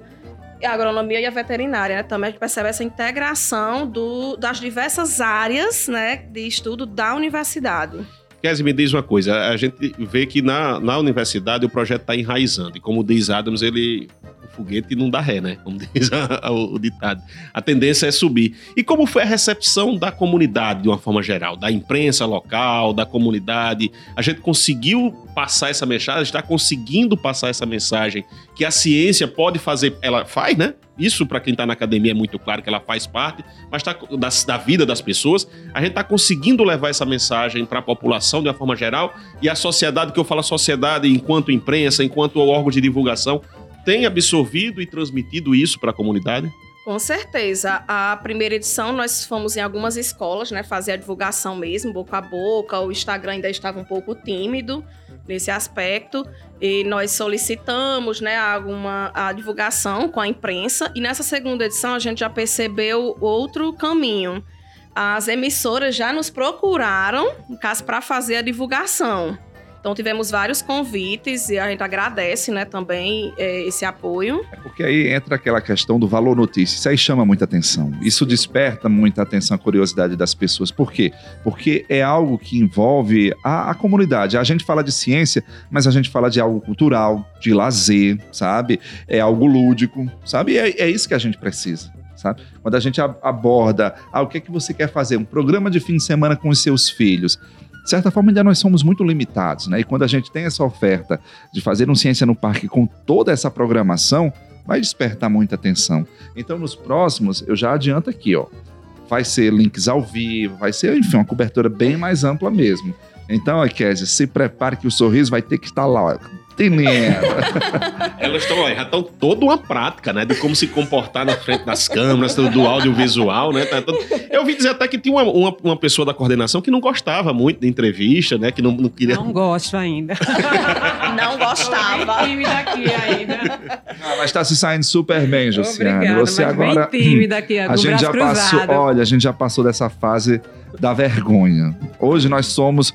a agronomia e a veterinária, né? Também a gente percebe essa integração do, das diversas áreas, né, de estudo da universidade. Kézia, me diz uma coisa. A gente vê que na, na universidade o projeto está enraizando. E como diz Adams, ele. Foguete não dá ré, né? Como (laughs) diz o ditado. A tendência é subir. E como foi a recepção da comunidade, de uma forma geral? Da imprensa local, da comunidade? A gente conseguiu passar essa mensagem? Está conseguindo passar essa mensagem que a ciência pode fazer. Ela faz, né? Isso, para quem está na academia, é muito claro que ela faz parte, mas tá, da, da vida das pessoas. A gente está conseguindo levar essa mensagem para a população de uma forma geral e a sociedade, que eu falo sociedade enquanto imprensa, enquanto órgão de divulgação, tem absorvido e transmitido isso para a comunidade? Com certeza. A primeira edição nós fomos em algumas escolas, né, fazer a divulgação mesmo, boca a boca. O Instagram ainda estava um pouco tímido nesse aspecto e nós solicitamos, né, alguma a divulgação com a imprensa. E nessa segunda edição a gente já percebeu outro caminho. As emissoras já nos procuraram, no caso, para fazer a divulgação. Então tivemos vários convites e a gente agradece, né, também eh, esse apoio. Porque aí entra aquela questão do valor notícia. Isso aí chama muita atenção. Isso desperta muita atenção, a curiosidade das pessoas. Por quê? Porque é algo que envolve a, a comunidade. A gente fala de ciência, mas a gente fala de algo cultural, de lazer, sabe? É algo lúdico, sabe? E é, é isso que a gente precisa. Sabe? Quando a gente aborda, ah, o que é que você quer fazer? Um programa de fim de semana com os seus filhos. De certa forma, ainda nós somos muito limitados, né? E quando a gente tem essa oferta de fazer um Ciência no Parque com toda essa programação, vai despertar muita atenção. Então, nos próximos, eu já adianto aqui, ó. Vai ser links ao vivo, vai ser, enfim, uma cobertura bem mais ampla mesmo. Então, Kézia, se prepare que o sorriso vai ter que estar lá, ó. (laughs) Elas estão, já estão toda uma prática, né? De como se comportar na frente das câmeras, do, audiovisual, né? Tá todo- Eu ouvi dizer até que tinha uma, uma, uma pessoa da coordenação que não gostava muito de entrevista, né? Que não, não queria. Não gosto ainda. (laughs) Não gostava. tímida aqui ainda. Ah, mas está se saindo super bem, Josiane. Obrigada, Você mas agora. bem tímida aqui, A gente já braço passou, cruzado. olha, a gente já passou dessa fase da vergonha. Hoje nós somos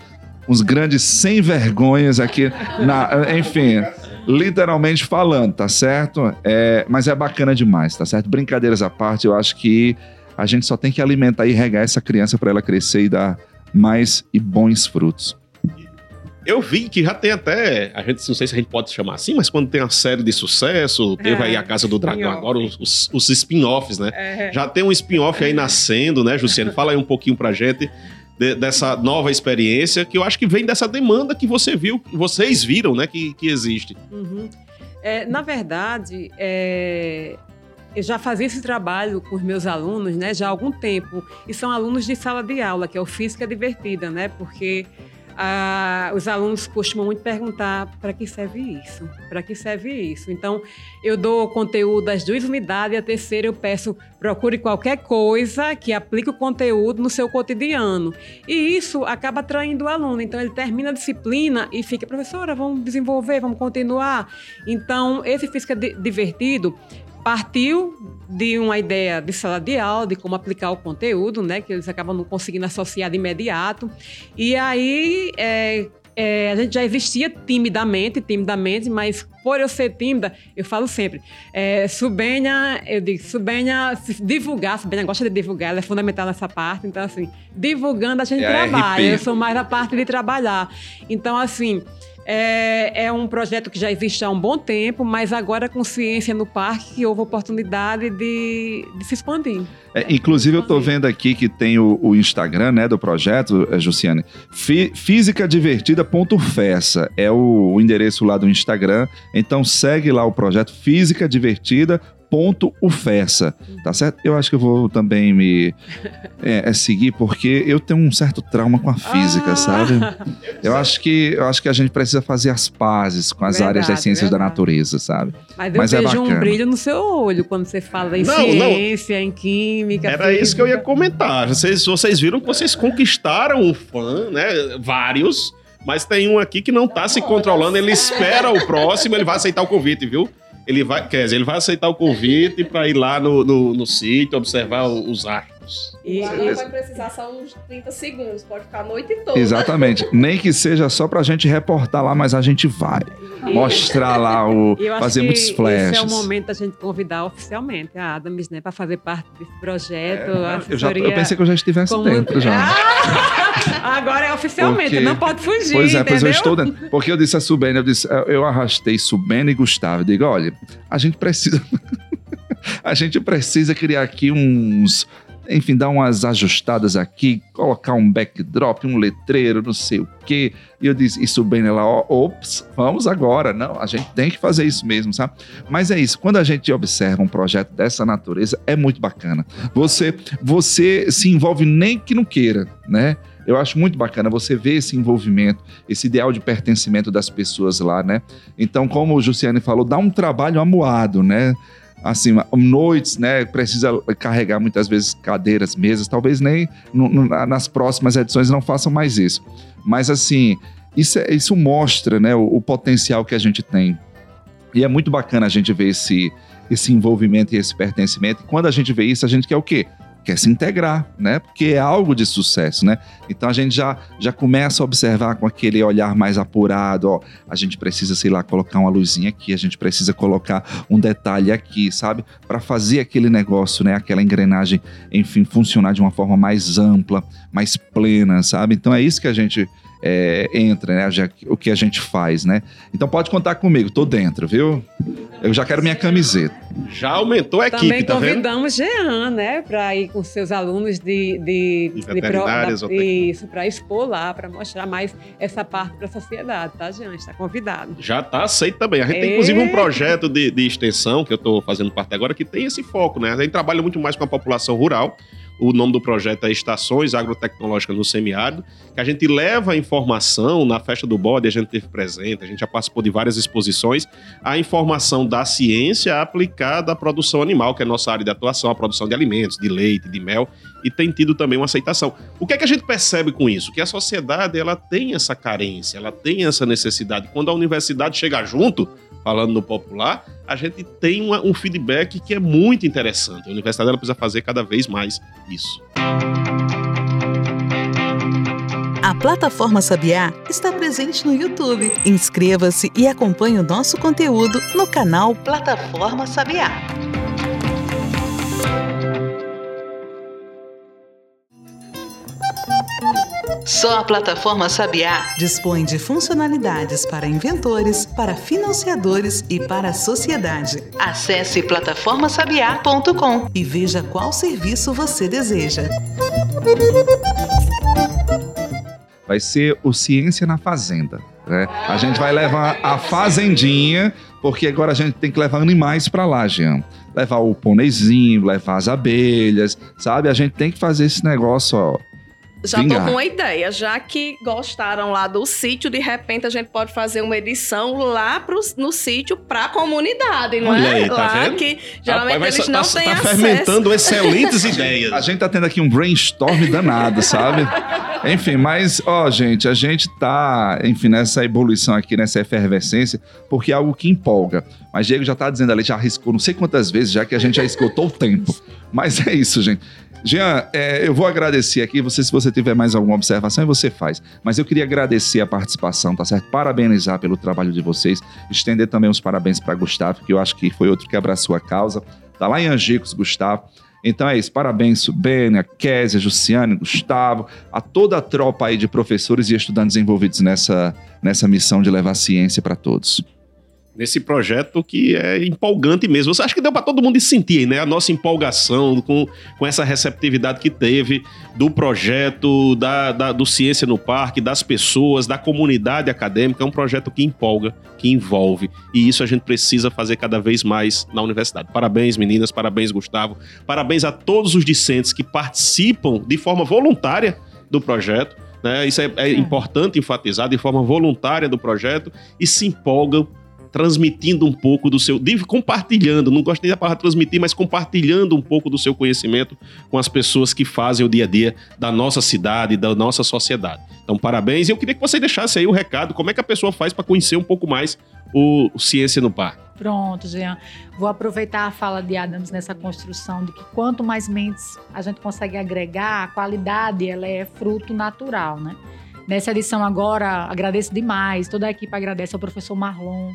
uns grandes sem vergonhas aqui, na, enfim, literalmente falando, tá certo? É, mas é bacana demais, tá certo? Brincadeiras à parte, eu acho que a gente só tem que alimentar e regar essa criança para ela crescer e dar mais e bons frutos. Eu vi que já tem até. A gente não sei se a gente pode chamar assim, mas quando tem uma série de sucesso, teve É, aí a Casa do Dragão, agora os, os, spin-offs, né? É. Já tem um spin-off aí nascendo, né, Jussiane? Fala aí um pouquinho pra gente de- dessa nova experiência, que eu acho que vem dessa demanda que você viu, vocês viram, né, que, que existe. Uhum. É, na verdade, é, eu já fazia esse trabalho com os meus alunos né, já há algum tempo. E são alunos de sala de aula, que é o Física Divertida, né? Porque ah, os alunos costumam muito perguntar para que serve isso? Para que serve isso? Então, eu dou conteúdo das duas unidades e a terceira eu peço procure qualquer coisa que aplique o conteúdo no seu cotidiano. E isso acaba atraindo o aluno. Então, ele termina a disciplina e fica, professora, vamos desenvolver, vamos continuar. Então, esse Física Di- Divertido partiu de uma ideia de sala de aula, de como aplicar o conteúdo, né? Que eles acabam não conseguindo associar de imediato. E aí, é, é, a gente já existia timidamente, timidamente, mas por eu ser tímida, eu falo sempre, é, Subenha, eu digo, Subenha, se divulgar, Subenha gosta de divulgar, ela é fundamental nessa parte, então assim, divulgando a gente É a trabalha, RP. eu sou mais da parte de trabalhar. Então assim, é, é um projeto que já existe há um bom tempo, mas agora com ciência no parque que houve oportunidade de, de se expandir. É, inclusive, eu tô vendo aqui que tem o, o Instagram, né, do projeto, é, Jussiane. Fi, Fisicadivertida.fessa é o, o endereço lá do Instagram. Então segue lá o projeto Física Divertida. Ponto Ufessa, tá certo? Eu acho que eu vou também me é, é, seguir porque eu tenho um certo trauma com a física, Ah. sabe? (laughs) Eu acho que eu acho que a gente precisa fazer as pazes com as áreas das Verdade, ciências da verdade. natureza, sabe? Mas eu Mas é vejo um bacana. brilho no seu olho quando você fala em Não, não. ciência, em química. Era isso que eu ia física. comentar. Vocês, vocês viram que vocês conquistaram um fã, né? Vários. Mas tem um aqui que não tá se controlando. Ele espera o próximo, ele vai aceitar o convite, viu? Ele vai, quer dizer, ele vai aceitar o convite para ir lá no, no, no sítio, observar os astros. Minutos. E, e- não vai precisar só uns 30 segundos, pode ficar a noite toda. Exatamente. (laughs) Nem que seja só pra gente reportar lá, mas a gente vai. Mostrar lá (laughs) o. fazer muitos flashes. Esse é o momento da gente convidar oficialmente a Adams, né, para fazer parte desse projeto. É, eu, já, eu pensei que eu já estivesse como- dentro já. Ah, (laughs) agora é oficialmente, Porque- não pode fugir. Pois é, pois eu entendeu? estou dentro. Porque eu disse a Subene, eu disse, eu- eu arrastei Subene e Gustavo. Eu digo, olha, a gente precisa. a gente precisa criar aqui uns. Enfim, dar umas ajustadas aqui, colocar um backdrop, um letreiro, não sei o quê. E eu disse, e Subene lá, ó, ops, vamos agora. Não, a gente tem que fazer isso mesmo, sabe? Mas é isso, quando a gente observa um projeto dessa natureza, é muito bacana. Você, você se envolve nem que não queira, né? Eu acho muito bacana você ver esse envolvimento, esse ideal de pertencimento das pessoas lá, né? Então, como o Jussiane falou, dá um trabalho amuado, né? Assim, noites, né? Precisa carregar muitas vezes cadeiras, mesas, talvez nem nas próximas edições não façam mais isso. Mas, assim, isso, é- isso mostra né, o, o potencial que a gente tem. E é muito bacana a gente ver esse, esse envolvimento e esse pertencimento. E quando a gente vê isso, a gente quer o quê? Quer se integrar, né? Porque é algo de sucesso, né? Então a gente já, já começa a observar com aquele olhar mais apurado, ó, a gente precisa, sei lá, colocar uma luzinha aqui, a gente precisa colocar um detalhe aqui, sabe? Para fazer aquele negócio, né? Aquela engrenagem, enfim, funcionar de uma forma mais ampla, mais plena, sabe? Então é isso que a gente é, entra, né? Já- o que a gente faz, né? Então pode contar comigo, tô dentro, viu? Eu já quero minha camiseta. Já aumentou a equipe, Também tá vendo? convidamos Jean, né, para ir com seus alunos de, de, De pro- veterinárias, da- isso, para expor lá, para mostrar mais essa parte para a sociedade, tá, Jean? Está convidado. Já tá aceito também. A gente tem É. inclusive um projeto de, de extensão que eu tô fazendo parte agora que tem esse foco, né? A gente trabalha muito mais com a população rural. O nome do projeto é Estações Agrotecnológicas no Semiárido, que a gente leva a informação na festa do bode, a gente teve presente, a gente já participou de várias exposições, a informação da ciência aplicada à produção animal, que é a nossa área de atuação, a produção de alimentos, de leite, de mel, e tem tido também uma aceitação. O que é que a gente percebe com isso? Que a sociedade ela tem essa carência, ela tem essa necessidade. Quando a universidade chega junto, falando no popular, a gente tem uma- um feedback que é muito interessante. A universidade ela precisa fazer cada vez mais isso. A plataforma Sabiá está presente no YouTube. Inscreva-se e acompanhe o nosso conteúdo no canal Plataforma Sabiá. Só a plataforma Sabiá Dispõe de funcionalidades para inventores, para financiadores e para a sociedade. Acesse plataformasabiá.com. E veja qual serviço você deseja. vai ser o Ciência na Fazenda. Né? A gente vai levar a fazendinha, porque agora a gente tem que levar animais para lá, Jean. Levar o pôneizinho, levar as abelhas, sabe? A gente tem que fazer esse negócio, ó. Já Vingar. tô com uma ideia. Já que gostaram lá do sítio, de repente a gente pode fazer uma edição lá pro, no sítio pra comunidade, não Olha é? aí, tá lá vendo? que geralmente Rapaz, eles tá- não tá, têm tá acesso. fermentando excelentes (laughs) ideias. A gente tá tendo aqui um brainstorm danado, sabe? Enfim, mas, ó, gente, a gente tá, enfim, nessa evolução aqui, nessa efervescência, porque é algo que empolga. Mas Diego já tá dizendo ali, já arriscou não sei quantas vezes, já que a gente já esgotou o tempo. Mas é isso, gente. Jean, é, eu vou agradecer aqui, você, se você tiver mais alguma observação, você faz. Mas eu queria agradecer a participação, tá certo? Parabenizar pelo trabalho de vocês, estender também os parabéns para Gustavo, que eu acho que foi outro que abraçou a causa. Tá lá em Angicos, Gustavo. Então é isso, parabéns, Subênia, Késia, Jussiane, Gustavo, a toda a tropa aí de professores e estudantes envolvidos nessa, nessa missão de levar ciência para todos. Nesse projeto que é empolgante mesmo. Você acha que deu para todo mundo sentir, né? A nossa empolgação com, com essa receptividade que teve do projeto, da, da- do Ciência no Parque, das pessoas, da comunidade acadêmica. É um projeto que empolga, que envolve. E isso a gente precisa fazer cada vez mais na universidade. Parabéns, meninas, parabéns, Gustavo. Parabéns a todos os discentes que participam de forma voluntária do projeto. Né? Isso é, é importante enfatizar de forma voluntária do projeto e se empolgam transmitindo um pouco do seu. compartilhando, não gosto nem da palavra transmitir, mas compartilhando um pouco do seu conhecimento com as pessoas que fazem o dia a dia da nossa cidade, da nossa sociedade. Então, parabéns. E eu queria que você deixasse aí o recado, como é que a pessoa faz para conhecer um pouco mais o, o Ciência no Parque. Pronto, Jean. Vou aproveitar a fala de Adams nessa construção de que quanto mais mentes a gente consegue agregar, a qualidade ela é fruto natural, né? Nessa edição agora, agradeço demais, toda a equipe agradece ao professor Marlon,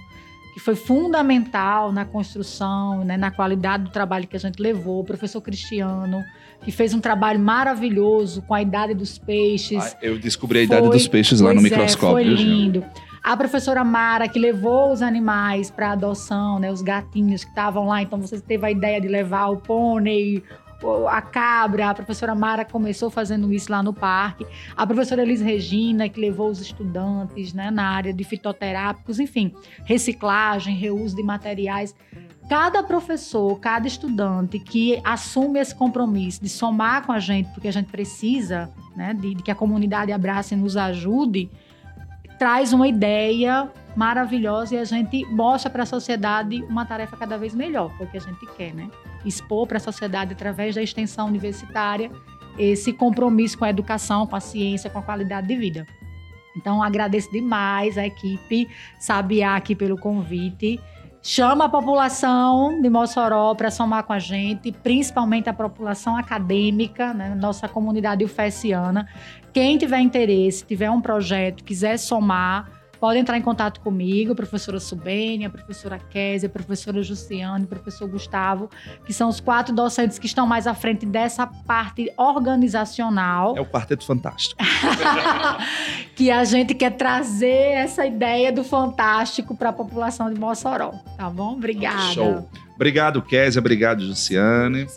que foi fundamental na construção, né, na qualidade do trabalho que a gente levou, o professor Cristiano, que fez um trabalho maravilhoso com a idade dos peixes. Ah, eu descobri a idade dos peixes lá no é, microscópio. foi viu, Jean? lindo. A professora Mara, que levou os animais para adoção, né, os gatinhos que estavam lá, então você teve a ideia de levar o pônei, a cabra. A professora Mara começou fazendo isso lá no parque. A professora Elis Regina, que levou os estudantes né, na área de fitoterápicos, enfim, reciclagem, reuso de materiais. Cada professor, cada estudante que assume esse compromisso de somar com a gente, porque a gente precisa né, de, de que a comunidade abrace e nos ajude, traz uma ideia maravilhosa e a gente mostra para a sociedade uma tarefa cada vez melhor, que é a gente quer, né? Expor para a sociedade, através da extensão universitária, esse compromisso com a educação, com a ciência, com a qualidade de vida. Então, agradeço demais a equipe Sabiá aqui pelo convite. Chama a população de Mossoró para somar com a gente, principalmente a população acadêmica, né, nossa comunidade ufesiana. Quem tiver interesse, tiver um projeto, quiser somar, pode entrar em contato comigo, professora Subênia, professora Késia, professora Jussiane, professor Gustavo, que são os quatro docentes que estão mais à frente dessa parte organizacional É o Quarteto Fantástico. (laughs) que a gente quer trazer essa ideia do fantástico para a população de Mossoró, tá bom? Obrigada. Show. Obrigado, Késia. Obrigado, Luciane.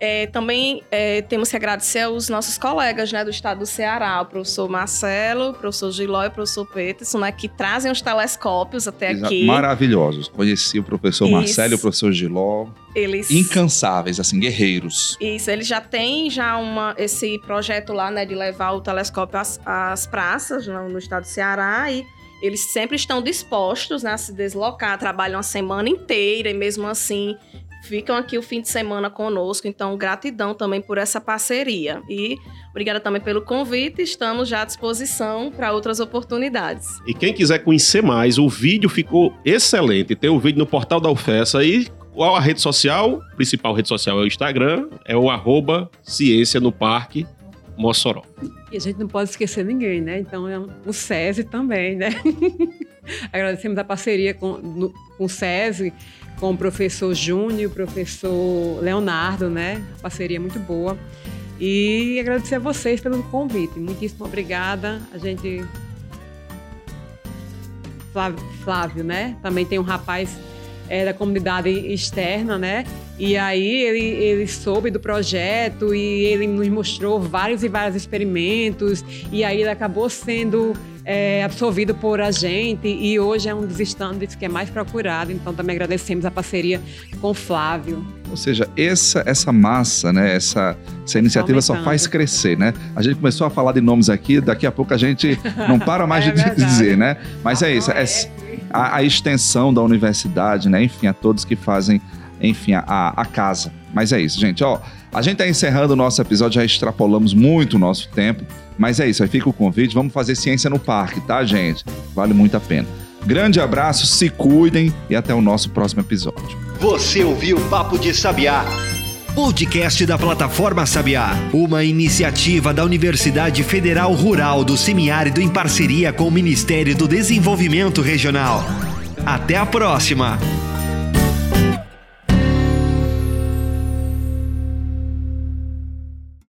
É, também é, temos que agradecer aos nossos colegas né, do estado do Ceará, o professor Marcelo, o professor Giló e o professor Peterson, né, que trazem os telescópios até Exa- aqui. Maravilhosos. Conheci o professor Isso. Marcelo e o professor Giló. Eles Incansáveis, assim, guerreiros. Isso, ele já tem já uma, esse projeto lá, né, de levar o telescópio às, às praças no, no estado do Ceará e eles sempre estão dispostos né, a se deslocar, trabalham a semana inteira e mesmo assim ficam aqui o fim de semana conosco. Então, gratidão também por essa parceria. E obrigada também pelo convite, estamos já à disposição para outras oportunidades. E quem quiser conhecer mais, o vídeo ficou excelente. Tem o vídeo no portal da UFESA e qual a rede social? A principal rede social é o Instagram, é o arroba Ciência no Parque Mossoró. E a gente não pode esquecer ninguém, né? Então, é um- o SESI também, né? (laughs) Agradecemos a parceria com, no- com o SESI, com o professor Júnior e o professor Leonardo, né? Parceria é muito boa. E agradecer a vocês pelo convite. Muitíssimo obrigada. A gente. Flávio, Flávio, né? Também tem um rapaz é, da comunidade externa, né? E aí ele, ele soube do projeto e ele nos mostrou vários e vários experimentos. E aí ele acabou sendo é, absorvido por a gente e hoje é um dos estandes que é mais procurado. Então também agradecemos a parceria com o Flávio. Ou seja, essa, essa massa, né? Essa, essa iniciativa só faz crescer, né? A gente começou a falar de nomes aqui, daqui a pouco a gente não para mais (laughs) É de verdade. dizer, né? Mas é isso, é a, a extensão da universidade, né? Enfim, a todos que fazem, enfim, a, a casa. Mas é isso, gente. Ó, a gente tá encerrando o nosso episódio, já extrapolamos muito o nosso tempo. Mas é isso, aí fica o convite. Vamos fazer ciência no parque, tá, gente? Vale muito a pena. Grande abraço, se cuidem e até o nosso próximo episódio. Você ouviu Papo de Sabiá. Podcast da plataforma Sabiá, uma iniciativa da Universidade Federal Rural do Semiárido em parceria com o Ministério do Desenvolvimento Regional. Até a próxima!